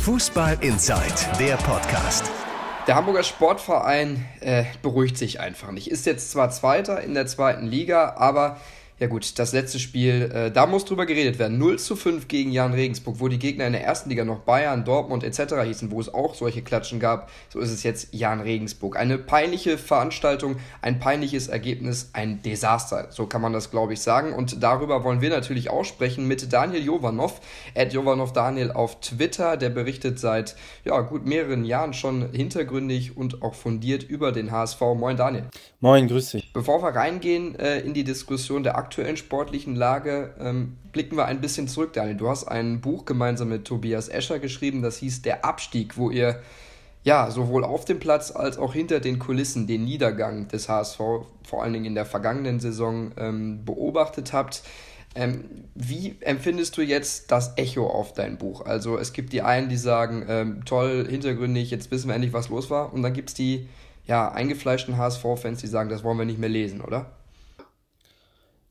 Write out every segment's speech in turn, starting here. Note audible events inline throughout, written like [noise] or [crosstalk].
Fußball Inside, der Podcast. Der Hamburger Sportverein äh, beruhigt sich einfach nicht. Ist jetzt zwar Zweiter in der zweiten Liga, aber ja gut, das letzte Spiel, äh, da muss drüber geredet werden. 0 zu 5 gegen Jan Regensburg, wo die Gegner in der ersten Liga noch Bayern, Dortmund etc. hießen, wo es auch solche Klatschen gab. So ist es jetzt Jan Regensburg. Eine peinliche Veranstaltung, ein peinliches Ergebnis, ein Desaster. So kann man das, glaube ich, sagen. Und darüber wollen wir natürlich auch sprechen mit Daniel Jovanov, at Jovanov Daniel auf Twitter. Der berichtet seit ja, gut mehreren Jahren schon hintergründig und auch fundiert über den HSV. Moin Daniel. Moin, grüß dich. Bevor wir reingehen äh, in die Diskussion der aktuellen sportlichen Lage, ähm, blicken wir ein bisschen zurück, Daniel. Du hast ein Buch gemeinsam mit Tobias Escher geschrieben, das hieß Der Abstieg, wo ihr ja sowohl auf dem Platz als auch hinter den Kulissen den Niedergang des HSV, vor allen Dingen in der vergangenen Saison, ähm, beobachtet habt. Ähm, wie empfindest du jetzt das Echo auf dein Buch? Also es gibt die einen, die sagen, ähm, toll, hintergründig, jetzt wissen wir endlich, was los war. Und dann gibt es die ja, eingefleischten HSV-Fans, die sagen, das wollen wir nicht mehr lesen, oder?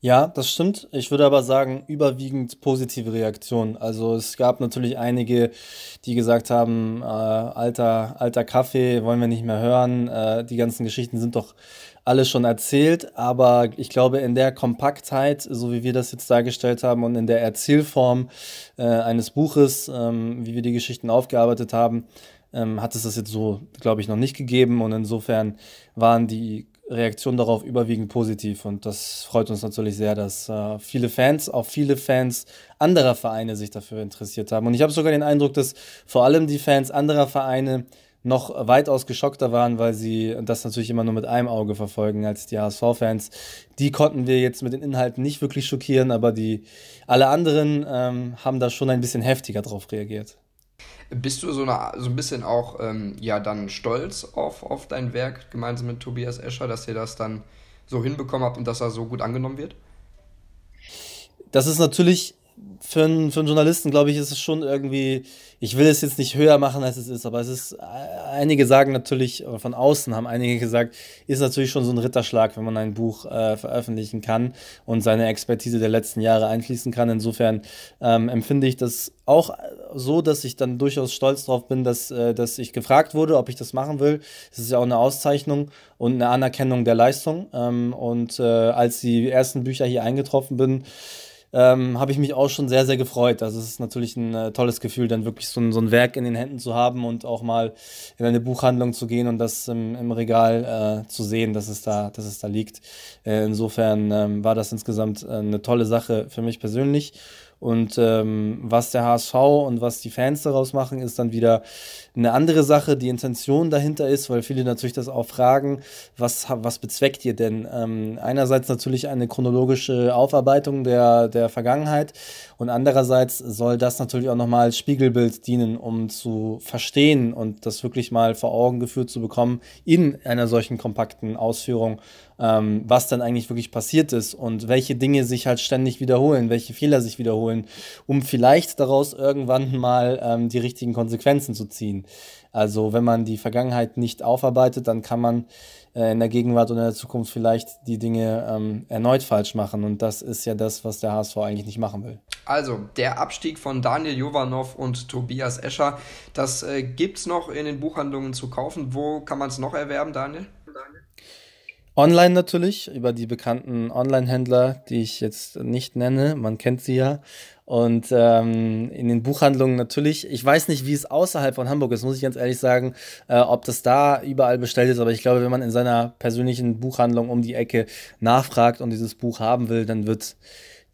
Ja, das stimmt. Ich würde aber sagen, überwiegend positive Reaktionen. Also es gab natürlich einige, die gesagt haben, äh, alter, alter Kaffee, wollen wir nicht mehr hören. Äh, die ganzen Geschichten sind doch alle schon erzählt, aber ich glaube, in der Kompaktheit, so wie wir das jetzt dargestellt haben und in der Erzählform äh, eines Buches, ähm, wie wir die Geschichten aufgearbeitet haben, ähm, hat es das jetzt so, glaube ich, noch nicht gegeben. Und insofern waren die Reaktionen darauf überwiegend positiv. Und das freut uns natürlich sehr, dass äh, viele Fans, auch viele Fans anderer Vereine sich dafür interessiert haben. Und ich habe sogar den Eindruck, dass vor allem die Fans anderer Vereine noch weitaus geschockter waren, weil sie das natürlich immer nur mit einem Auge verfolgen als die HSV-Fans. Die konnten wir jetzt mit den Inhalten nicht wirklich schockieren, aber die alle anderen ähm, haben da schon ein bisschen heftiger drauf reagiert. Bist du so, eine, so ein bisschen auch ähm, ja dann stolz auf, auf dein Werk gemeinsam mit Tobias Escher, dass ihr das dann so hinbekommen habt und dass er so gut angenommen wird? Das ist natürlich für einen, für einen Journalisten, glaube ich, ist es schon irgendwie, ich will es jetzt nicht höher machen, als es ist, aber es ist, einige sagen natürlich, von außen haben einige gesagt, ist natürlich schon so ein Ritterschlag, wenn man ein Buch äh, veröffentlichen kann und seine Expertise der letzten Jahre einfließen kann. Insofern ähm, empfinde ich das auch so, dass ich dann durchaus stolz darauf bin, dass, äh, dass ich gefragt wurde, ob ich das machen will. Das ist ja auch eine Auszeichnung und eine Anerkennung der Leistung. Ähm, und äh, als die ersten Bücher hier eingetroffen bin, ähm, habe ich mich auch schon sehr, sehr gefreut. Also es ist natürlich ein äh, tolles Gefühl, dann wirklich so ein, so ein Werk in den Händen zu haben und auch mal in eine Buchhandlung zu gehen und das im, im Regal äh, zu sehen, dass es da, dass es da liegt. Äh, insofern ähm, war das insgesamt äh, eine tolle Sache für mich persönlich. Und ähm, was der HSV und was die Fans daraus machen, ist dann wieder eine andere Sache. Die Intention dahinter ist, weil viele natürlich das auch fragen, was, was bezweckt ihr denn? Ähm, einerseits natürlich eine chronologische Aufarbeitung der, der Vergangenheit und andererseits soll das natürlich auch nochmal als Spiegelbild dienen, um zu verstehen und das wirklich mal vor Augen geführt zu bekommen in einer solchen kompakten Ausführung ähm, was dann eigentlich wirklich passiert ist und welche Dinge sich halt ständig wiederholen, welche Fehler sich wiederholen, um vielleicht daraus irgendwann mal ähm, die richtigen Konsequenzen zu ziehen. Also wenn man die Vergangenheit nicht aufarbeitet, dann kann man äh, in der Gegenwart und in der Zukunft vielleicht die Dinge ähm, erneut falsch machen. Und das ist ja das, was der HSV eigentlich nicht machen will. Also, der Abstieg von Daniel Jovanov und Tobias Escher, das äh, gibt es noch in den Buchhandlungen zu kaufen. Wo kann man es noch erwerben, Daniel? Online natürlich, über die bekannten Online-Händler, die ich jetzt nicht nenne, man kennt sie ja. Und ähm, in den Buchhandlungen natürlich. Ich weiß nicht, wie es außerhalb von Hamburg ist, muss ich ganz ehrlich sagen, äh, ob das da überall bestellt ist. Aber ich glaube, wenn man in seiner persönlichen Buchhandlung um die Ecke nachfragt und dieses Buch haben will, dann wird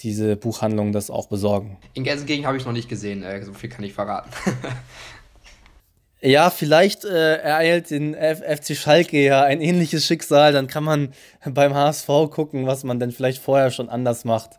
diese Buchhandlung das auch besorgen. In Gelsenkirchen habe ich es noch nicht gesehen, äh, so viel kann ich verraten. [laughs] Ja, vielleicht äh, ereilt den F FC Schalke ja ein ähnliches Schicksal. Dann kann man beim HSV gucken, was man denn vielleicht vorher schon anders macht.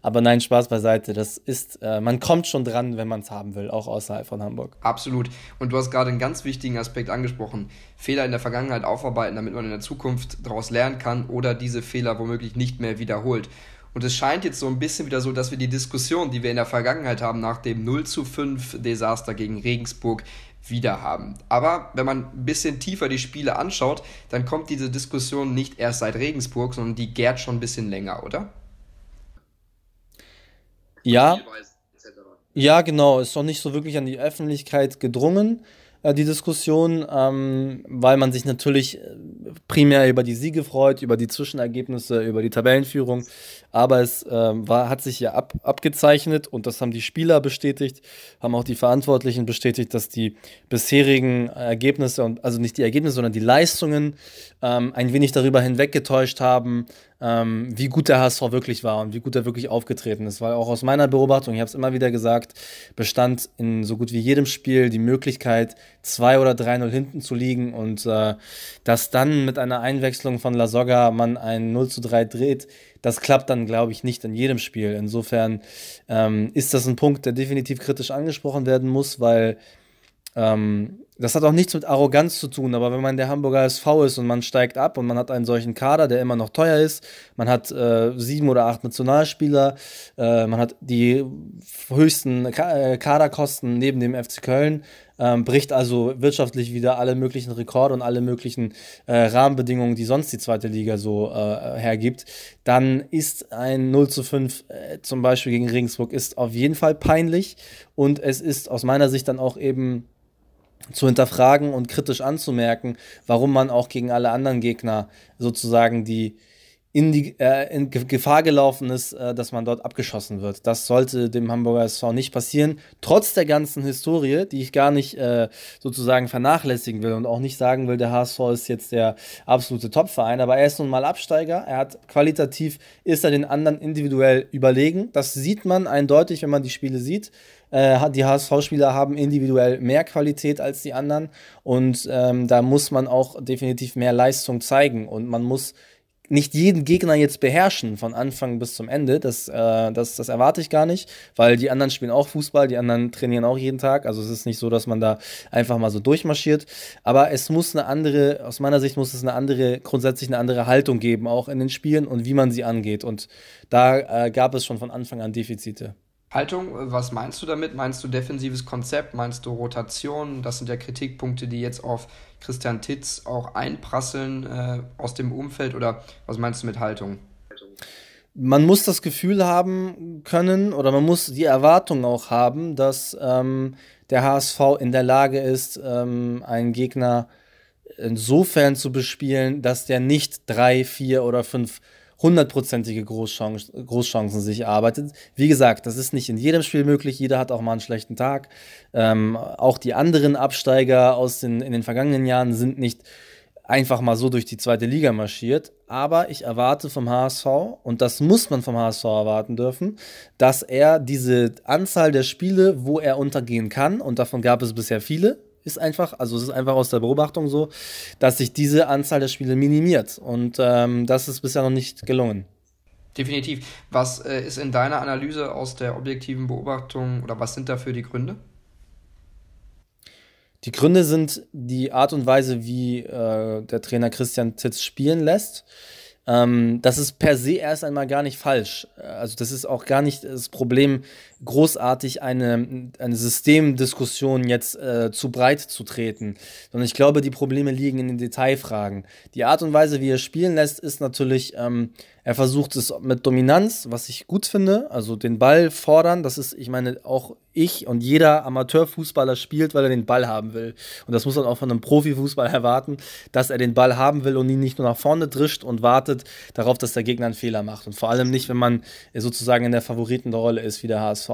Aber nein, Spaß beiseite. Das ist, äh, man kommt schon dran, wenn man es haben will, auch außerhalb von Hamburg. Absolut. Und du hast gerade einen ganz wichtigen Aspekt angesprochen. Fehler in der Vergangenheit aufarbeiten, damit man in der Zukunft daraus lernen kann oder diese Fehler womöglich nicht mehr wiederholt. Und es scheint jetzt so ein bisschen wieder so, dass wir die Diskussion, die wir in der Vergangenheit haben, nach dem 0 zu 5 Desaster gegen Regensburg, wieder haben. Aber wenn man ein bisschen tiefer die Spiele anschaut, dann kommt diese Diskussion nicht erst seit Regensburg, sondern die gärt schon ein bisschen länger, oder? Ja. Ja, genau, ist noch nicht so wirklich an die Öffentlichkeit gedrungen. Äh, die Diskussion, ähm, weil man sich natürlich äh, primär über die Siege freut, über die Zwischenergebnisse, über die Tabellenführung. Aber es äh, war, hat sich ja ab, abgezeichnet und das haben die Spieler bestätigt, haben auch die Verantwortlichen bestätigt, dass die bisherigen Ergebnisse und also nicht die Ergebnisse, sondern die Leistungen ähm, ein wenig darüber hinweggetäuscht haben, ähm, wie gut der HSV wirklich war und wie gut er wirklich aufgetreten ist. Weil auch aus meiner Beobachtung, ich habe es immer wieder gesagt, bestand in so gut wie jedem Spiel die Möglichkeit, 2 oder 3-0 hinten zu liegen und äh, dass dann mit einer Einwechslung von La Soga man ein 0 zu 3 dreht, das klappt dann, glaube ich, nicht in jedem Spiel. Insofern ähm, ist das ein Punkt, der definitiv kritisch angesprochen werden muss, weil ähm, das hat auch nichts mit Arroganz zu tun, aber wenn man der Hamburger SV ist und man steigt ab und man hat einen solchen Kader, der immer noch teuer ist, man hat äh, sieben oder acht Nationalspieler, äh, man hat die höchsten Ka äh, Kaderkosten neben dem FC Köln, ähm, bricht also wirtschaftlich wieder alle möglichen Rekorde und alle möglichen äh, Rahmenbedingungen, die sonst die zweite Liga so äh, hergibt, dann ist ein 0 zu 5 äh, zum Beispiel gegen Regensburg ist auf jeden Fall peinlich und es ist aus meiner Sicht dann auch eben zu hinterfragen und kritisch anzumerken, warum man auch gegen alle anderen Gegner sozusagen die in die äh, in Gefahr gelaufen ist, äh, dass man dort abgeschossen wird. Das sollte dem Hamburger SV nicht passieren, trotz der ganzen Historie, die ich gar nicht äh, sozusagen vernachlässigen will und auch nicht sagen will, der HSV ist jetzt der absolute Topverein, aber er ist nun mal Absteiger. Er hat qualitativ ist er den anderen individuell überlegen. Das sieht man eindeutig, wenn man die Spiele sieht. Äh, die HSV-Spieler haben individuell mehr Qualität als die anderen und ähm, da muss man auch definitiv mehr Leistung zeigen und man muss nicht jeden Gegner jetzt beherrschen von Anfang bis zum Ende. Das, äh, das, das erwarte ich gar nicht, weil die anderen spielen auch Fußball, die anderen trainieren auch jeden Tag. Also es ist nicht so, dass man da einfach mal so durchmarschiert. Aber es muss eine andere, aus meiner Sicht muss es eine andere, grundsätzlich eine andere Haltung geben, auch in den Spielen und wie man sie angeht. Und da äh, gab es schon von Anfang an Defizite. Haltung, was meinst du damit? Meinst du defensives Konzept? Meinst du Rotation? Das sind ja Kritikpunkte, die jetzt auf Christian Titz auch einprasseln äh, aus dem Umfeld. Oder was meinst du mit Haltung? Man muss das Gefühl haben können oder man muss die Erwartung auch haben, dass ähm, der HSV in der Lage ist, ähm, einen Gegner insofern zu bespielen, dass der nicht drei, vier oder fünf hundertprozentige Großchancen, Großchancen sich erarbeitet. Wie gesagt, das ist nicht in jedem Spiel möglich. Jeder hat auch mal einen schlechten Tag. Ähm, auch die anderen Absteiger aus den, in den vergangenen Jahren sind nicht einfach mal so durch die zweite Liga marschiert. Aber ich erwarte vom HSV, und das muss man vom HSV erwarten dürfen, dass er diese Anzahl der Spiele, wo er untergehen kann, und davon gab es bisher viele, ist einfach, also es ist einfach aus der Beobachtung so, dass sich diese Anzahl der Spiele minimiert. Und ähm, das ist bisher noch nicht gelungen. Definitiv. Was äh, ist in deiner Analyse aus der objektiven Beobachtung oder was sind dafür die Gründe? Die Gründe sind die Art und Weise, wie äh, der Trainer Christian Titz spielen lässt. Ähm, das ist per se erst einmal gar nicht falsch. Also das ist auch gar nicht das Problem, großartig eine, eine Systemdiskussion jetzt äh, zu breit zu treten. Sondern ich glaube, die Probleme liegen in den Detailfragen. Die Art und Weise, wie er spielen lässt, ist natürlich, ähm, er versucht es mit Dominanz, was ich gut finde. Also den Ball fordern, das ist, ich meine, auch ich und jeder Amateurfußballer spielt, weil er den Ball haben will. Und das muss man auch von einem Profifußballer [laughs] erwarten, dass er den Ball haben will und ihn nicht nur nach vorne drischt und wartet darauf, dass der Gegner einen Fehler macht. Und vor allem nicht, wenn man sozusagen in der Favoritenrolle ist, wie der HSV.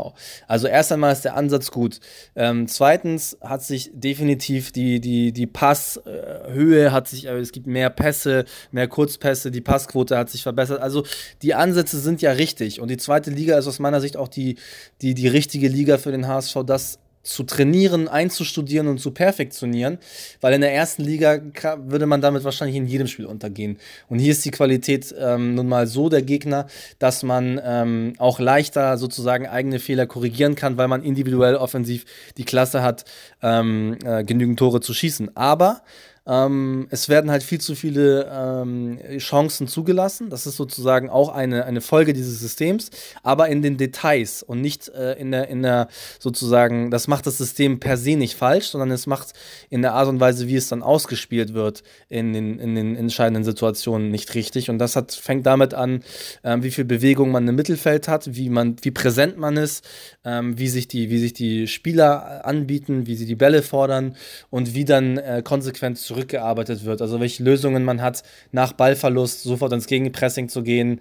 Also erst einmal ist der Ansatz gut. Ähm, zweitens hat sich definitiv die, die, die Passhöhe hat sich, äh, es gibt mehr Pässe, mehr Kurzpässe, die Passquote hat sich verbessert. Also die Ansätze sind ja richtig. Und die zweite Liga ist aus meiner Sicht auch die, die, die richtige Liga für den HSV, das zu trainieren, einzustudieren und zu perfektionieren, weil in der ersten Liga würde man damit wahrscheinlich in jedem Spiel untergehen. Und hier ist die Qualität ähm, nun mal so der Gegner, dass man ähm, auch leichter sozusagen eigene Fehler korrigieren kann, weil man individuell offensiv die Klasse hat, ähm, äh, genügend Tore zu schießen. Aber Ähm, es werden halt viel zu viele ähm, Chancen zugelassen. Das ist sozusagen auch eine, eine Folge dieses Systems, aber in den Details und nicht äh, in, der, in der sozusagen, das macht das System per se nicht falsch, sondern es macht in der Art und Weise, wie es dann ausgespielt wird, in den, in den entscheidenden Situationen nicht richtig. Und das hat, fängt damit an, äh, wie viel Bewegung man im Mittelfeld hat, wie, man, wie präsent man ist, ähm, wie, sich die, wie sich die Spieler anbieten, wie sie die Bälle fordern und wie dann äh, konsequent zu zurückgearbeitet wird. Also welche Lösungen man hat, nach Ballverlust sofort ins Gegenpressing zu gehen,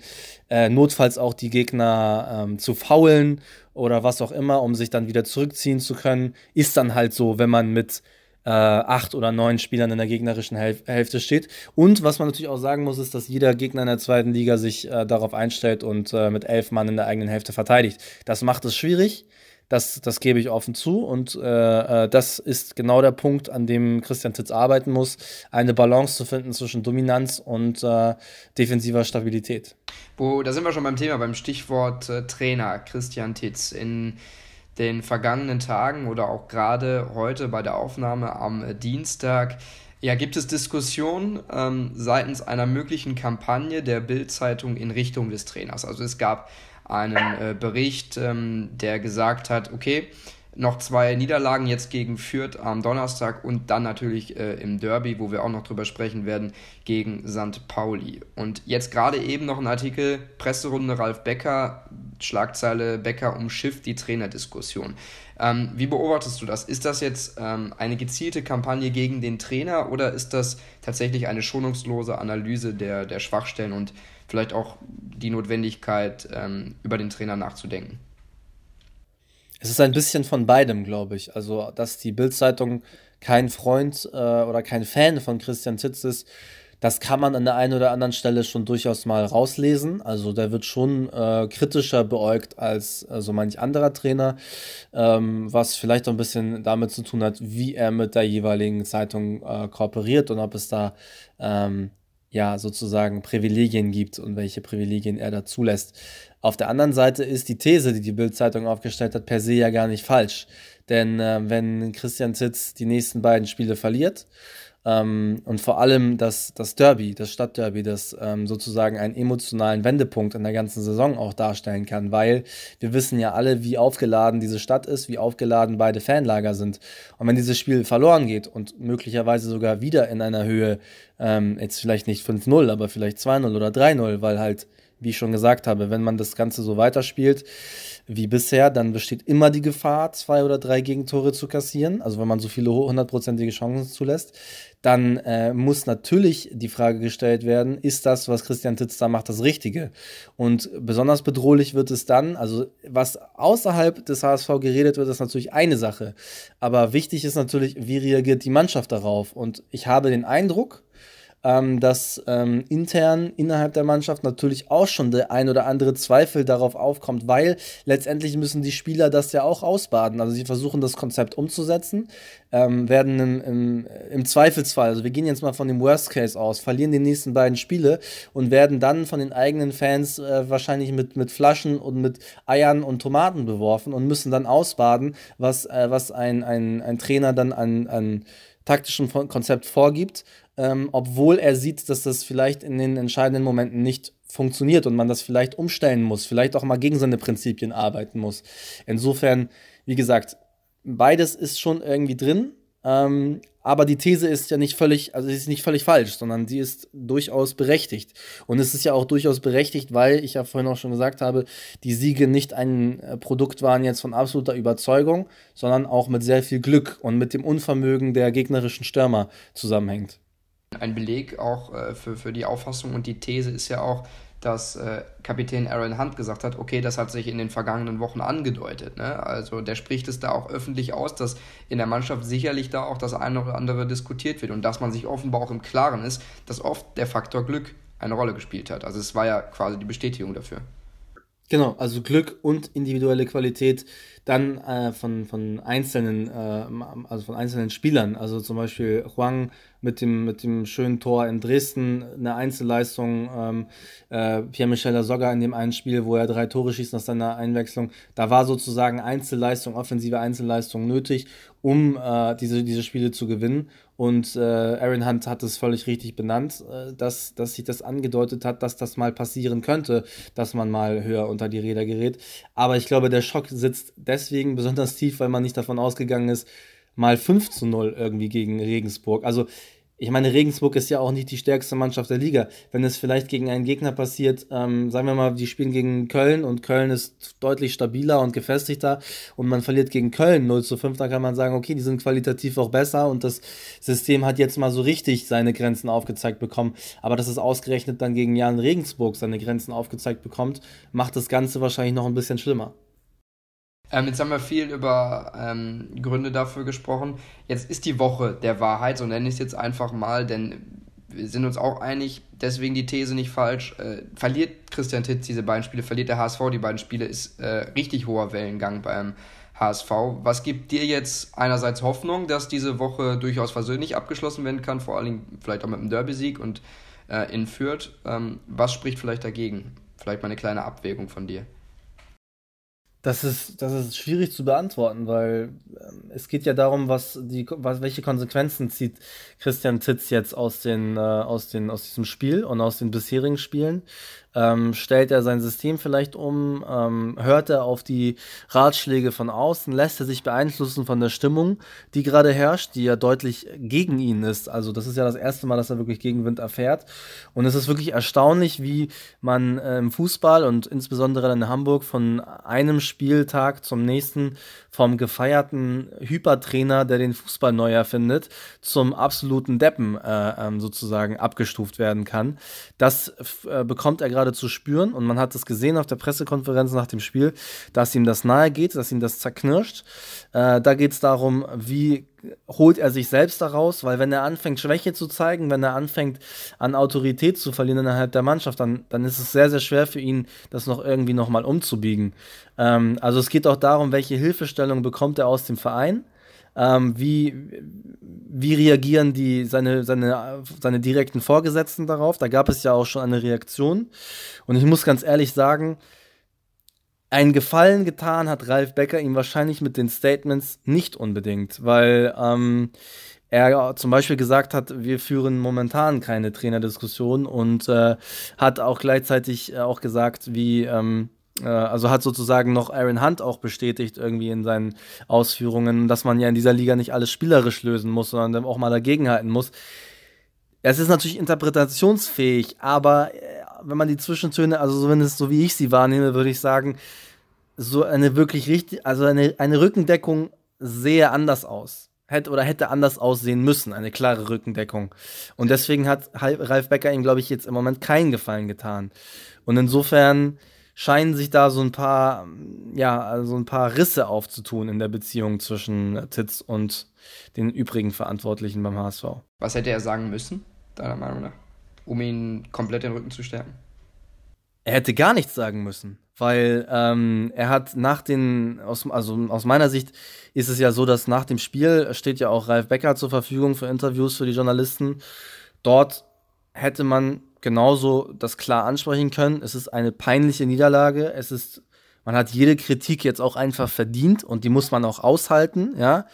äh, notfalls auch die Gegner ähm, zu faulen oder was auch immer, um sich dann wieder zurückziehen zu können, ist dann halt so, wenn man mit äh, acht oder neun Spielern in der gegnerischen Häl Hälfte steht. Und was man natürlich auch sagen muss, ist, dass jeder Gegner in der zweiten Liga sich äh, darauf einstellt und äh, mit elf Mann in der eigenen Hälfte verteidigt. Das macht es schwierig. Das, das gebe ich offen zu und äh, äh, das ist genau der Punkt, an dem Christian Titz arbeiten muss, eine Balance zu finden zwischen Dominanz und äh, defensiver Stabilität. Wo, da sind wir schon beim Thema, beim Stichwort äh, Trainer Christian Titz. In den vergangenen Tagen oder auch gerade heute bei der Aufnahme am äh, Dienstag ja, gibt es Diskussionen ähm, seitens einer möglichen Kampagne der Bild-Zeitung in Richtung des Trainers. Also es gab einen äh, Bericht, ähm, der gesagt hat, okay, noch zwei Niederlagen jetzt gegen Fürth am Donnerstag und dann natürlich äh, im Derby, wo wir auch noch drüber sprechen werden, gegen St. Pauli. Und jetzt gerade eben noch ein Artikel, Presserunde Ralf Becker, Schlagzeile Becker umschifft die Trainerdiskussion. Ähm, wie beobachtest du das? Ist das jetzt ähm, eine gezielte Kampagne gegen den Trainer oder ist das tatsächlich eine schonungslose Analyse der, der Schwachstellen und vielleicht auch die Notwendigkeit, ähm, über den Trainer nachzudenken. Es ist ein bisschen von beidem, glaube ich. Also, dass die Bild-Zeitung kein Freund äh, oder kein Fan von Christian Titz ist, das kann man an der einen oder anderen Stelle schon durchaus mal rauslesen. Also der wird schon äh, kritischer beäugt als äh, so manch anderer Trainer, ähm, was vielleicht auch ein bisschen damit zu tun hat, wie er mit der jeweiligen Zeitung äh, kooperiert und ob es da ähm, ja sozusagen Privilegien gibt und welche Privilegien er da zulässt. Auf der anderen Seite ist die These, die die Bild-Zeitung aufgestellt hat, per se ja gar nicht falsch. Denn äh, wenn Christian Zitz die nächsten beiden Spiele verliert, ähm, und vor allem das, das Derby, das Stadtderby, das ähm, sozusagen einen emotionalen Wendepunkt in der ganzen Saison auch darstellen kann, weil wir wissen ja alle, wie aufgeladen diese Stadt ist, wie aufgeladen beide Fanlager sind. Und wenn dieses Spiel verloren geht und möglicherweise sogar wieder in einer Höhe, ähm, jetzt vielleicht nicht 5-0, aber vielleicht 2-0 oder 3-0, weil halt wie ich schon gesagt habe, wenn man das Ganze so weiterspielt wie bisher, dann besteht immer die Gefahr, zwei oder drei Gegentore zu kassieren. Also wenn man so viele hundertprozentige Chancen zulässt, dann äh, muss natürlich die Frage gestellt werden, ist das, was Christian Titz da macht, das Richtige? Und besonders bedrohlich wird es dann, also was außerhalb des HSV geredet wird, ist natürlich eine Sache. Aber wichtig ist natürlich, wie reagiert die Mannschaft darauf? Und ich habe den Eindruck, ähm, dass ähm, intern innerhalb der Mannschaft natürlich auch schon der ein oder andere Zweifel darauf aufkommt, weil letztendlich müssen die Spieler das ja auch ausbaden. Also sie versuchen das Konzept umzusetzen, ähm, werden im, im, im, Zweifelsfall, also wir gehen jetzt mal von dem Worst Case aus, verlieren die nächsten beiden Spiele und werden dann von den eigenen Fans äh, wahrscheinlich mit, mit Flaschen und mit Eiern und Tomaten beworfen und müssen dann ausbaden, was, äh, was ein, ein, ein Trainer dann an, an taktischem Konzept vorgibt ähm, obwohl er sieht, dass das vielleicht in den entscheidenden Momenten nicht funktioniert und man das vielleicht umstellen muss, vielleicht auch mal gegen seine Prinzipien arbeiten muss. Insofern, wie gesagt, beides ist schon irgendwie drin, ähm, aber die These ist ja nicht völlig, also sie ist nicht völlig falsch, sondern sie ist durchaus berechtigt. Und es ist ja auch durchaus berechtigt, weil ich ja vorhin auch schon gesagt habe, die Siege nicht ein äh, Produkt waren jetzt von absoluter Überzeugung, sondern auch mit sehr viel Glück und mit dem Unvermögen der gegnerischen Stürmer zusammenhängt. Ein Beleg auch äh, für, für die Auffassung und die These ist ja auch, dass äh, Kapitän Aaron Hunt gesagt hat, okay, das hat sich in den vergangenen Wochen angedeutet. Ne? Also der spricht es da auch öffentlich aus, dass in der Mannschaft sicherlich da auch das eine oder andere diskutiert wird und dass man sich offenbar auch im Klaren ist, dass oft der Faktor Glück eine Rolle gespielt hat. Also es war ja quasi die Bestätigung dafür. Genau, also Glück und individuelle Qualität dann äh, von, von einzelnen, äh, also von einzelnen Spielern. Also zum Beispiel Huang mit dem, mit dem schönen Tor in Dresden, eine Einzelleistung, ähm, äh, Pierre-Michel Lasogga in dem einen Spiel, wo er drei Tore schießt nach seiner Einwechslung. Da war sozusagen Einzelleistung, offensive Einzelleistung nötig, um äh, diese, diese Spiele zu gewinnen. Und äh, Aaron Hunt hat es völlig richtig benannt, äh, dass, dass sich das angedeutet hat, dass das mal passieren könnte, dass man mal höher unter die Räder gerät. Aber ich glaube, der Schock sitzt deswegen besonders tief, weil man nicht davon ausgegangen ist, mal 5 zu 0 irgendwie gegen Regensburg. Also ich meine, Regensburg ist ja auch nicht die stärkste Mannschaft der Liga. Wenn es vielleicht gegen einen Gegner passiert, ähm, sagen wir mal, die spielen gegen Köln und Köln ist deutlich stabiler und gefestigter und man verliert gegen Köln 0 zu 5, dann kann man sagen, okay, die sind qualitativ auch besser und das System hat jetzt mal so richtig seine Grenzen aufgezeigt bekommen. Aber dass es ausgerechnet dann gegen Jan Regensburg seine Grenzen aufgezeigt bekommt, macht das Ganze wahrscheinlich noch ein bisschen schlimmer. Ähm, jetzt haben wir viel über ähm, Gründe dafür gesprochen. Jetzt ist die Woche der Wahrheit, so nenne ich es jetzt einfach mal, denn wir sind uns auch einig, deswegen die These nicht falsch. Äh, verliert Christian Titz diese beiden Spiele, verliert der HSV die beiden Spiele, ist äh, richtig hoher Wellengang beim HSV. Was gibt dir jetzt einerseits Hoffnung, dass diese Woche durchaus versöhnlich abgeschlossen werden kann, vor allem vielleicht auch mit einem Derby-Sieg und äh, in Fürth? Ähm, was spricht vielleicht dagegen? Vielleicht mal eine kleine Abwägung von dir. Das ist, das ist schwierig zu beantworten, weil ähm, es geht ja darum, was die, was, welche Konsequenzen zieht Christian Titz jetzt aus, den, äh, aus, den, aus diesem Spiel und aus den bisherigen Spielen. Ähm, stellt er sein System vielleicht um? Ähm, hört er auf die Ratschläge von außen? Lässt er sich beeinflussen von der Stimmung, die gerade herrscht, die ja deutlich gegen ihn ist? Also, das ist ja das erste Mal, dass er wirklich Gegenwind erfährt. Und es ist wirklich erstaunlich, wie man äh, im Fußball und insbesondere in Hamburg von einem Spieltag zum nächsten vom gefeierten Hypertrainer, der den Fußball neu erfindet, zum absoluten Deppen äh, ähm, sozusagen abgestuft werden kann. Das äh, bekommt er gerade zu spüren und man hat es gesehen auf der Pressekonferenz nach dem Spiel, dass ihm das nahe geht, dass ihm das zerknirscht. Äh, da geht es darum, wie holt er sich selbst daraus, weil wenn er anfängt, Schwäche zu zeigen, wenn er anfängt, an Autorität zu verlieren innerhalb der Mannschaft, dann, dann ist es sehr, sehr schwer für ihn, das noch irgendwie nochmal umzubiegen. Ähm, also es geht auch darum, welche Hilfestellung bekommt er aus dem Verein. Ähm, wie, wie reagieren die, seine, seine, seine direkten Vorgesetzten darauf? Da gab es ja auch schon eine Reaktion. Und ich muss ganz ehrlich sagen, einen Gefallen getan hat Ralf Becker ihm wahrscheinlich mit den Statements nicht unbedingt, weil ähm, er zum Beispiel gesagt hat, wir führen momentan keine Trainerdiskussion und äh, hat auch gleichzeitig äh, auch gesagt, wie, ähm, äh, also hat sozusagen noch Aaron Hunt auch bestätigt irgendwie in seinen Ausführungen, dass man ja in dieser Liga nicht alles spielerisch lösen muss, sondern auch mal dagegenhalten muss. Es ist natürlich interpretationsfähig, aber äh, wenn man die Zwischentöne, also zumindest so wie ich sie wahrnehme, würde ich sagen, so eine wirklich richtig, also eine, eine Rückendeckung sehe anders aus. Hätte oder hätte anders aussehen müssen, eine klare Rückendeckung. Und deswegen hat Ralf Becker ihm, glaube ich, jetzt im Moment keinen Gefallen getan. Und insofern scheinen sich da so ein paar, ja, also ein paar Risse aufzutun in der Beziehung zwischen Titz und den übrigen Verantwortlichen beim HSV. Was hätte er sagen müssen, deiner Meinung nach, um ihn komplett den Rücken zu stärken? Er hätte gar nichts sagen müssen weil ähm, er hat nach den, aus, also aus meiner Sicht ist es ja so, dass nach dem Spiel steht ja auch Ralf Becker zur Verfügung für Interviews für die Journalisten. Dort hätte man genauso das klar ansprechen können. Es ist eine peinliche Niederlage. Es ist, man hat jede Kritik jetzt auch einfach verdient und die muss man auch aushalten, ja.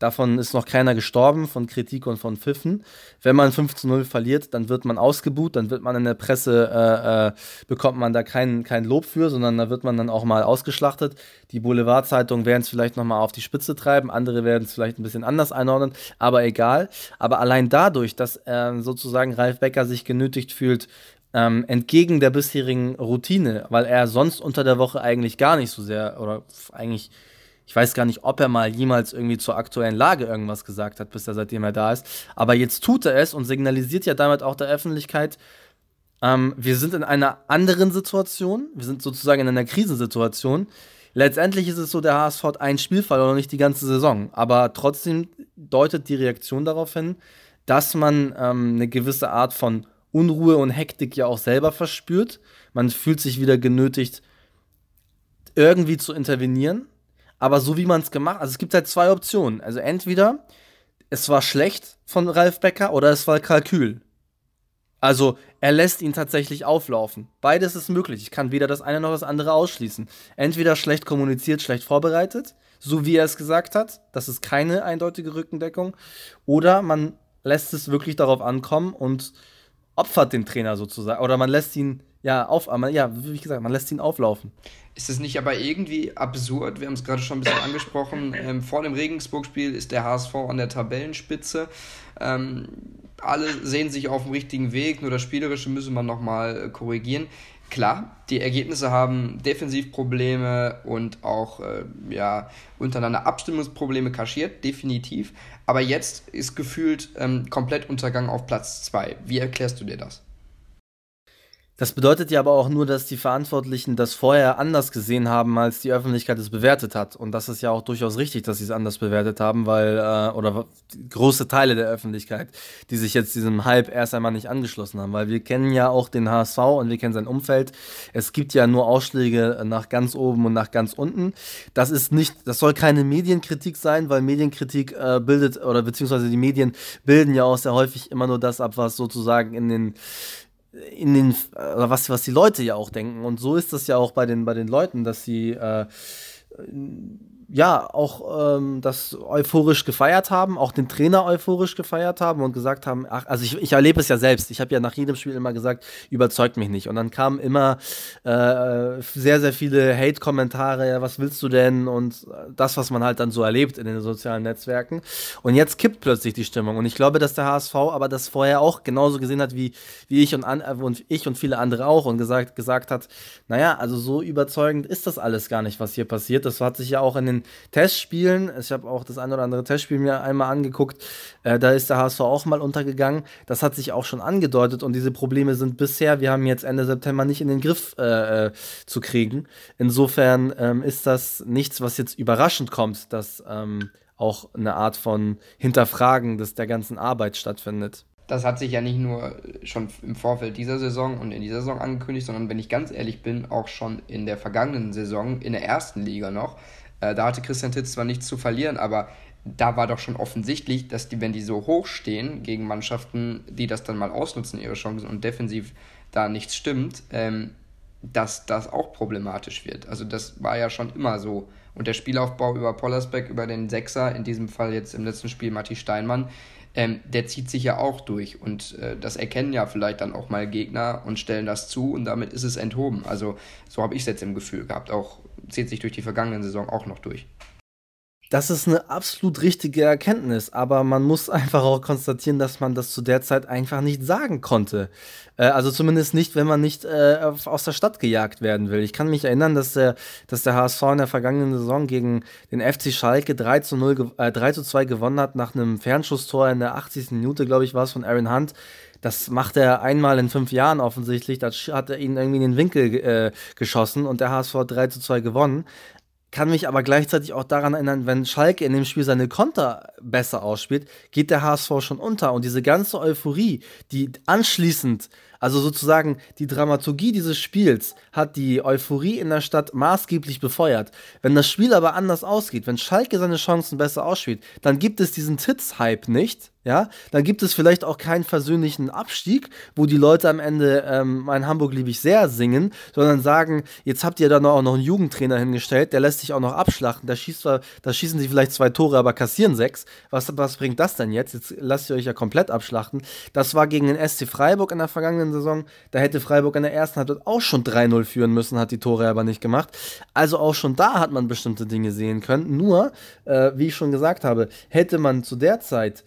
Davon ist noch keiner gestorben, von Kritik und von Pfiffen. Wenn man 5 zu 0 verliert, dann wird man ausgebuht, dann wird man in der Presse, äh, äh, bekommt man da kein, kein Lob für, sondern da wird man dann auch mal ausgeschlachtet. Die Boulevardzeitungen werden es vielleicht nochmal auf die Spitze treiben, andere werden es vielleicht ein bisschen anders einordnen, aber egal. Aber allein dadurch, dass äh, sozusagen Ralf Becker sich genötigt fühlt, ähm, entgegen der bisherigen Routine, weil er sonst unter der Woche eigentlich gar nicht so sehr oder eigentlich ich weiß gar nicht, ob er mal jemals irgendwie zur aktuellen Lage irgendwas gesagt hat, bis er seitdem er da ist. Aber jetzt tut er es und signalisiert ja damit auch der Öffentlichkeit, ähm, wir sind in einer anderen Situation. Wir sind sozusagen in einer Krisensituation. Letztendlich ist es so, der HSV hat einen Spielfall oder nicht die ganze Saison. Aber trotzdem deutet die Reaktion darauf hin, dass man ähm, eine gewisse Art von Unruhe und Hektik ja auch selber verspürt. Man fühlt sich wieder genötigt, irgendwie zu intervenieren aber so wie man es gemacht also es gibt halt zwei Optionen. Also entweder es war schlecht von Ralf Becker oder es war Kalkül. Also er lässt ihn tatsächlich auflaufen. Beides ist möglich. Ich kann weder das eine noch das andere ausschließen. Entweder schlecht kommuniziert, schlecht vorbereitet, so wie er es gesagt hat. Das ist keine eindeutige Rückendeckung. Oder man lässt es wirklich darauf ankommen und opfert den Trainer sozusagen. Oder man lässt ihn, ja, auf, ja, wie gesagt, man lässt ihn auflaufen. Ist es nicht aber irgendwie absurd? Wir haben es gerade schon ein bisschen angesprochen. Ähm, vor dem Regensburg-Spiel ist der HSV an der Tabellenspitze. Ähm, alle sehen sich auf dem richtigen Weg, nur das Spielerische müssen wir nochmal äh, korrigieren. Klar, die Ergebnisse haben Defensivprobleme und auch äh, ja, untereinander Abstimmungsprobleme kaschiert, definitiv. Aber jetzt ist gefühlt ähm, komplett Untergang auf Platz 2. Wie erklärst du dir das? Das bedeutet ja aber auch nur, dass die Verantwortlichen das vorher anders gesehen haben, als die Öffentlichkeit es bewertet hat. Und das ist ja auch durchaus richtig, dass sie es anders bewertet haben, weil, äh, oder große Teile der Öffentlichkeit, die sich jetzt diesem Hype erst einmal nicht angeschlossen haben, weil wir kennen ja auch den HSV und wir kennen sein Umfeld. Es gibt ja nur Ausschläge nach ganz oben und nach ganz unten. Das ist nicht, das soll keine Medienkritik sein, weil Medienkritik äh, bildet, oder beziehungsweise die Medien bilden ja auch sehr häufig immer nur das ab, was sozusagen in den in den, oder was, was die Leute ja auch denken. Und so ist das ja auch bei den, bei den Leuten, dass sie äh, ja auch ähm, das euphorisch gefeiert haben, auch den Trainer euphorisch gefeiert haben und gesagt haben, ach, also ich, ich erlebe es ja selbst. Ich habe ja nach jedem Spiel immer gesagt, überzeugt mich nicht. Und dann kamen immer äh, sehr, sehr viele Hate-Kommentare, ja, was willst du denn? Und das, was man halt dann so erlebt in den sozialen Netzwerken. Und jetzt kippt plötzlich die Stimmung. Und ich glaube, dass der HSV aber das vorher auch genauso gesehen hat, wie, wie ich und, an, und ich und viele andere auch und gesagt, gesagt hat, naja, also so überzeugend ist das alles gar nicht, was hier passiert. Das hat sich ja auch in den Testspielen, ich habe auch das ein oder andere Testspiel mir einmal angeguckt, äh, da ist der HSV auch mal untergegangen. Das hat sich auch schon angedeutet und diese Probleme sind bisher, wir haben jetzt Ende September nicht in den Griff äh, äh, zu kriegen. Insofern ähm, ist das nichts, was jetzt überraschend kommt, dass ähm, auch eine Art von Hinterfragen des, der ganzen Arbeit stattfindet das hat sich ja nicht nur schon im Vorfeld dieser Saison und in dieser Saison angekündigt, sondern wenn ich ganz ehrlich bin, auch schon in der vergangenen Saison in der ersten Liga noch. Äh, da hatte Christian Titz zwar nichts zu verlieren, aber da war doch schon offensichtlich, dass die, wenn die so hoch stehen gegen Mannschaften, die das dann mal ausnutzen, ihre Chancen und defensiv da nichts stimmt, ähm, dass das auch problematisch wird. Also das war ja schon immer so. Und der Spielaufbau über Pollersbeck, über den Sechser, in diesem Fall jetzt im letzten Spiel Matti Steinmann, ähm, der zieht sich ja auch durch. Und äh, das erkennen ja vielleicht dann auch mal Gegner und stellen das zu und damit ist es enthoben. Also so habe ich es jetzt im Gefühl gehabt. Auch zieht sich durch die vergangenen Saison auch noch durch. Das ist eine absolut richtige Erkenntnis, aber man muss einfach auch konstatieren, dass man das zu der Zeit einfach nicht sagen konnte. Äh, also zumindest nicht, wenn man nicht äh, aus der Stadt gejagt werden will. Ich kann mich erinnern, dass der, dass der HSV in der vergangenen Saison gegen den FC Schalke 3 zu, 0, äh, 3 zu 2 gewonnen hat, nach einem Fernschusstor in der 80. Minute, glaube ich, war es von Aaron Hunt. Das macht er einmal in fünf Jahren offensichtlich. Da hat er ihn irgendwie in den Winkel äh, geschossen und der HSV 3 zu 2 gewonnen kann mich aber gleichzeitig auch daran erinnern, wenn Schalke in dem Spiel seine Konter besser ausspielt, geht der HSV schon unter. Und diese ganze Euphorie, die anschließend also sozusagen die Dramaturgie dieses Spiels hat die Euphorie in der Stadt maßgeblich befeuert. Wenn das Spiel aber anders ausgeht, wenn Schalke seine Chancen besser ausspielt, dann gibt es diesen Tits-Hype nicht. Ja, dann gibt es vielleicht auch keinen versöhnlichen Abstieg, wo die Leute am Ende ähm, mein Hamburg liebe ich sehr singen, sondern sagen, jetzt habt ihr da auch noch einen Jugendtrainer hingestellt, der lässt sich auch noch abschlachten, da, schießt da schießen sie vielleicht zwei Tore, aber kassieren sechs. Was, was bringt das denn jetzt? Jetzt lasst ihr euch ja komplett abschlachten. Das war gegen den SC Freiburg in der vergangenen vergangenen Saison. Da hätte Freiburg in der ersten Halbzeit auch schon 3-0 führen müssen, hat die Tore aber nicht gemacht. Also auch schon da hat man bestimmte Dinge sehen können. Nur, äh, wie ich schon gesagt habe, hätte man zu der Zeit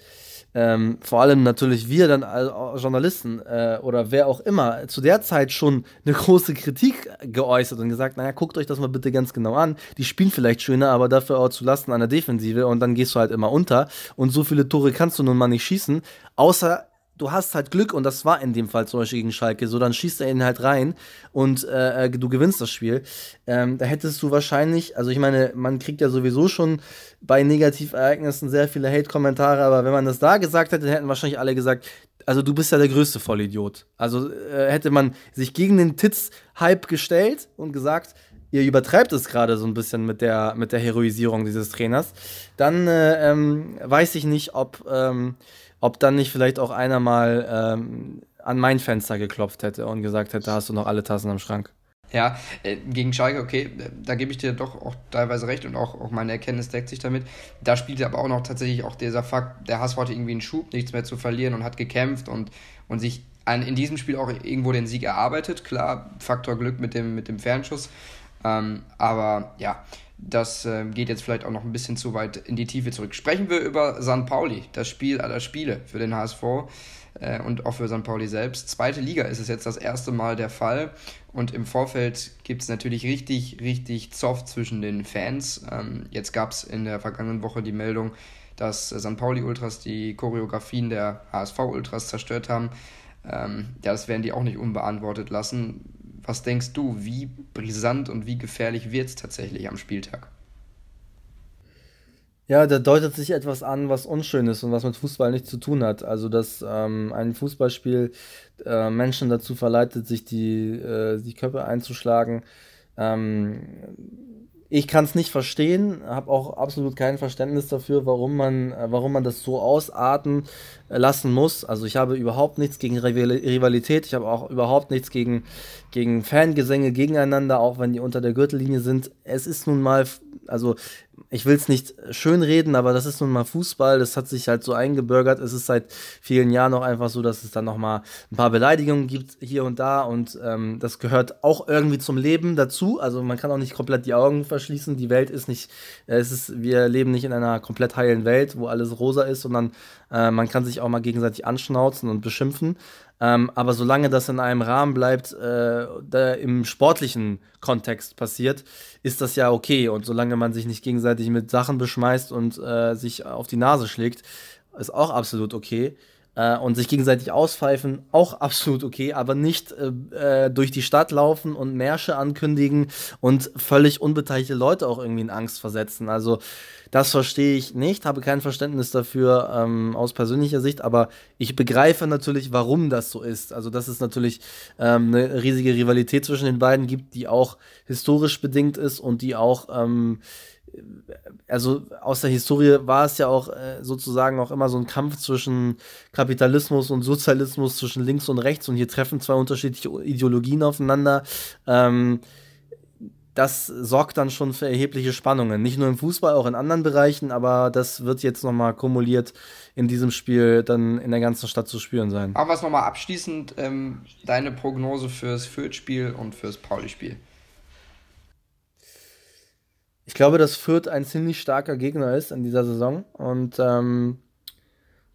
ähm, vor allem natürlich wir dann als Journalisten äh, oder wer auch immer zu der Zeit schon eine große Kritik geäußert und gesagt, naja, guckt euch das mal bitte ganz genau an. Die spielen vielleicht schöner, aber dafür auch zu Lasten einer Defensive und dann gehst du halt immer unter. Und so viele Tore kannst du nun mal nicht schießen, außer du hast halt Glück und das war in dem Fall zum Beispiel gegen Schalke so, dann schießt er ihn halt rein und äh, äh, du gewinnst das Spiel. Ähm, da hättest du wahrscheinlich, also ich meine, man kriegt ja sowieso schon bei Negativereignissen sehr viele Hate-Kommentare, aber wenn man das da gesagt hätte, hätten wahrscheinlich alle gesagt, also du bist ja der größte Vollidiot. Also äh, hätte man sich gegen den Titz-Hype gestellt und gesagt, ihr übertreibt es gerade so ein bisschen mit der, mit der Heroisierung dieses Trainers, dann äh, ähm, weiß ich nicht, ob ähm, ob dann nicht vielleicht auch einer mal ähm, an mein Fenster geklopft hätte und gesagt hätte, hast du noch alle Tassen am Schrank. Ja, äh, gegen Schalke, okay, da gebe ich dir doch auch teilweise recht und auch, auch meine Erkenntnis deckt sich damit. Da spielte aber auch noch tatsächlich auch dieser Fakt, der Hass hatte irgendwie einen Schub, nichts mehr zu verlieren und hat gekämpft und, und sich an, in diesem Spiel auch irgendwo den Sieg erarbeitet. Klar, Faktor Glück mit dem, mit dem Fernschuss. Ähm, aber ja, das äh, geht jetzt vielleicht auch noch ein bisschen zu weit in die Tiefe zurück. Sprechen wir über San Pauli, das Spiel aller Spiele für den HSV äh, und auch für San Pauli selbst. Zweite Liga ist es jetzt das erste Mal der Fall und im Vorfeld gibt es natürlich richtig, richtig Zoff zwischen den Fans. Ähm, jetzt gab es in der vergangenen Woche die Meldung, dass San Pauli Ultras die Choreografien der HSV Ultras zerstört haben. Ähm, ja, das werden die auch nicht unbeantwortet lassen. Was denkst du, wie brisant und wie gefährlich wird es tatsächlich am Spieltag? Ja, da deutet sich etwas an, was unschön ist und was mit Fußball nichts zu tun hat. Also, dass ähm, ein Fußballspiel äh, Menschen dazu verleitet, sich die, äh, die Köpfe einzuschlagen. Ähm, ich kann es nicht verstehen, habe auch absolut kein Verständnis dafür, warum man, äh, warum man das so ausarten lassen muss. Also ich habe überhaupt nichts gegen Rivalität, ich habe auch überhaupt nichts gegen, gegen Fangesänge gegeneinander, auch wenn die unter der Gürtellinie sind. Es ist nun mal, also ich will es nicht schönreden, aber das ist nun mal Fußball, das hat sich halt so eingebürgert. Es ist seit vielen Jahren auch einfach so, dass es dann nochmal ein paar Beleidigungen gibt hier und da und ähm, das gehört auch irgendwie zum Leben dazu. Also man kann auch nicht komplett die Augen verschließen. Die Welt ist nicht, äh, es ist, wir leben nicht in einer komplett heilen Welt, wo alles rosa ist, sondern äh, man kann sich auch mal gegenseitig anschnauzen und beschimpfen. Ähm, aber solange das in einem Rahmen bleibt, äh, der im sportlichen Kontext passiert, ist das ja okay. Und solange man sich nicht gegenseitig mit Sachen beschmeißt und äh, sich auf die Nase schlägt, ist auch absolut okay. Äh, und sich gegenseitig auspfeifen, auch absolut okay, aber nicht äh, äh, durch die Stadt laufen und Märsche ankündigen und völlig unbeteiligte Leute auch irgendwie in Angst versetzen. Also das verstehe ich nicht, habe kein Verständnis dafür ähm, aus persönlicher Sicht, aber ich begreife natürlich, warum das so ist. Also, dass es natürlich ähm, eine riesige Rivalität zwischen den beiden gibt, die auch historisch bedingt ist und die auch ähm, also aus der Historie war es ja auch äh, sozusagen auch immer so ein Kampf zwischen Kapitalismus und Sozialismus, zwischen links und rechts und hier treffen zwei unterschiedliche Ideologien aufeinander. Ähm, das sorgt dann schon für erhebliche Spannungen. Nicht nur im Fußball, auch in anderen Bereichen, aber das wird jetzt nochmal kumuliert in diesem Spiel dann in der ganzen Stadt zu spüren sein. Aber was nochmal abschließend ähm, deine Prognose fürs Fürth-Spiel und fürs Pauli-Spiel? Ich glaube, dass Fürth ein ziemlich starker Gegner ist in dieser Saison und ähm,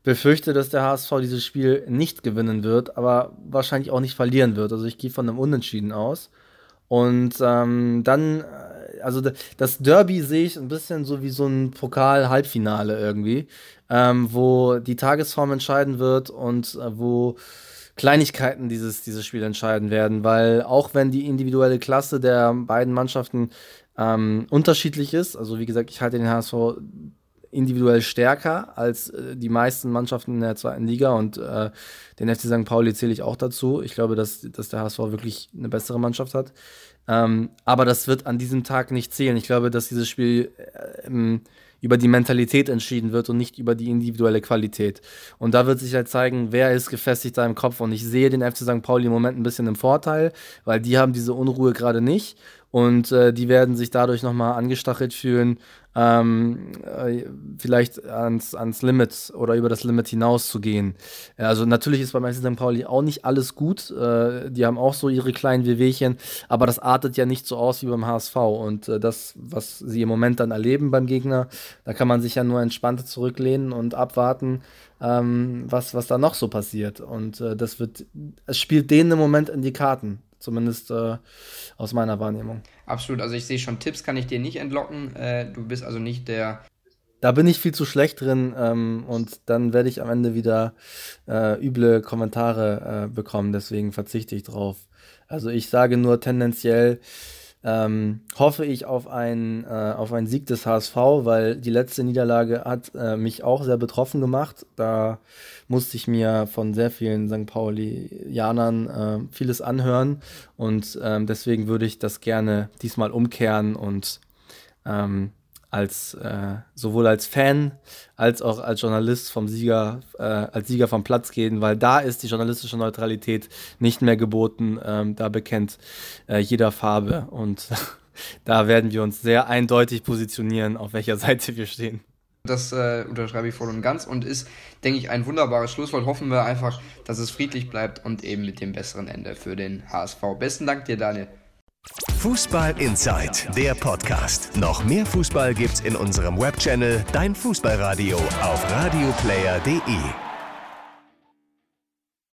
befürchte, dass der HSV dieses Spiel nicht gewinnen wird, aber wahrscheinlich auch nicht verlieren wird. Also ich gehe von einem Unentschieden aus. Und ähm, dann, äh, also das Derby sehe ich ein bisschen so wie so ein Pokal-Halbfinale irgendwie, ähm, wo die Tagesform entscheiden wird und äh, wo Kleinigkeiten dieses, dieses Spiel entscheiden werden, weil auch wenn die individuelle Klasse der beiden Mannschaften ähm, unterschiedlich ist, also wie gesagt, ich halte den HSV individuell stärker als äh, die meisten Mannschaften in der zweiten Liga und äh, den FC St. Pauli zähle ich auch dazu. Ich glaube, dass, dass der HSV wirklich eine bessere Mannschaft hat. Ähm, aber das wird an diesem Tag nicht zählen. Ich glaube, dass dieses Spiel äh, über die Mentalität entschieden wird und nicht über die individuelle Qualität. Und da wird sich halt zeigen, wer ist gefestigt da im Kopf. Und ich sehe den FC St. Pauli im Moment ein bisschen im Vorteil, weil die haben diese Unruhe gerade nicht und äh, die werden sich dadurch nochmal angestachelt fühlen, ähm, äh, vielleicht ans, ans Limit oder über das Limit hinaus zu gehen. Also natürlich ist beim FC St. Pauli auch nicht alles gut. Äh, die haben auch so ihre kleinen Wehwehchen, aber das artet ja nicht so aus wie beim HSV. Und äh, das, was sie im Moment dann erleben beim Gegner, da kann man sich ja nur entspannt zurücklehnen und abwarten, ähm, was, was da noch so passiert. Und äh, das wird, es spielt denen im Moment in die Karten. Zumindest äh, aus meiner Wahrnehmung. Absolut, also ich sehe schon, Tipps kann ich dir nicht entlocken. Äh, du bist also nicht der. Da bin ich viel zu schlecht drin ähm, und dann werde ich am Ende wieder äh, üble Kommentare äh, bekommen, deswegen verzichte ich drauf. Also ich sage nur tendenziell ähm, hoffe ich auf, ein, äh, auf einen Sieg des HSV, weil die letzte Niederlage hat äh, mich auch sehr betroffen gemacht. Da musste ich mir von sehr vielen St. Paulianern äh, vieles anhören und ähm, deswegen würde ich das gerne diesmal umkehren und ähm, als äh, sowohl als Fan als auch als Journalist vom Sieger, äh, als Sieger vom Platz gehen, weil da ist die journalistische Neutralität nicht mehr geboten. Ähm, da bekennt äh, jeder Farbe und [laughs] da werden wir uns sehr eindeutig positionieren, auf welcher [laughs] Seite wir stehen. Das äh, unterschreibe ich voll und ganz und ist, denke ich, ein wunderbares Schlusswort. Hoffen wir einfach, dass es friedlich bleibt und eben mit dem besseren Ende für den HSV. Besten Dank dir, Daniel. Fußball Inside, der Podcast. Noch mehr Fußball gibt's in unserem Webchannel Dein Fußballradio auf radioplayer.de.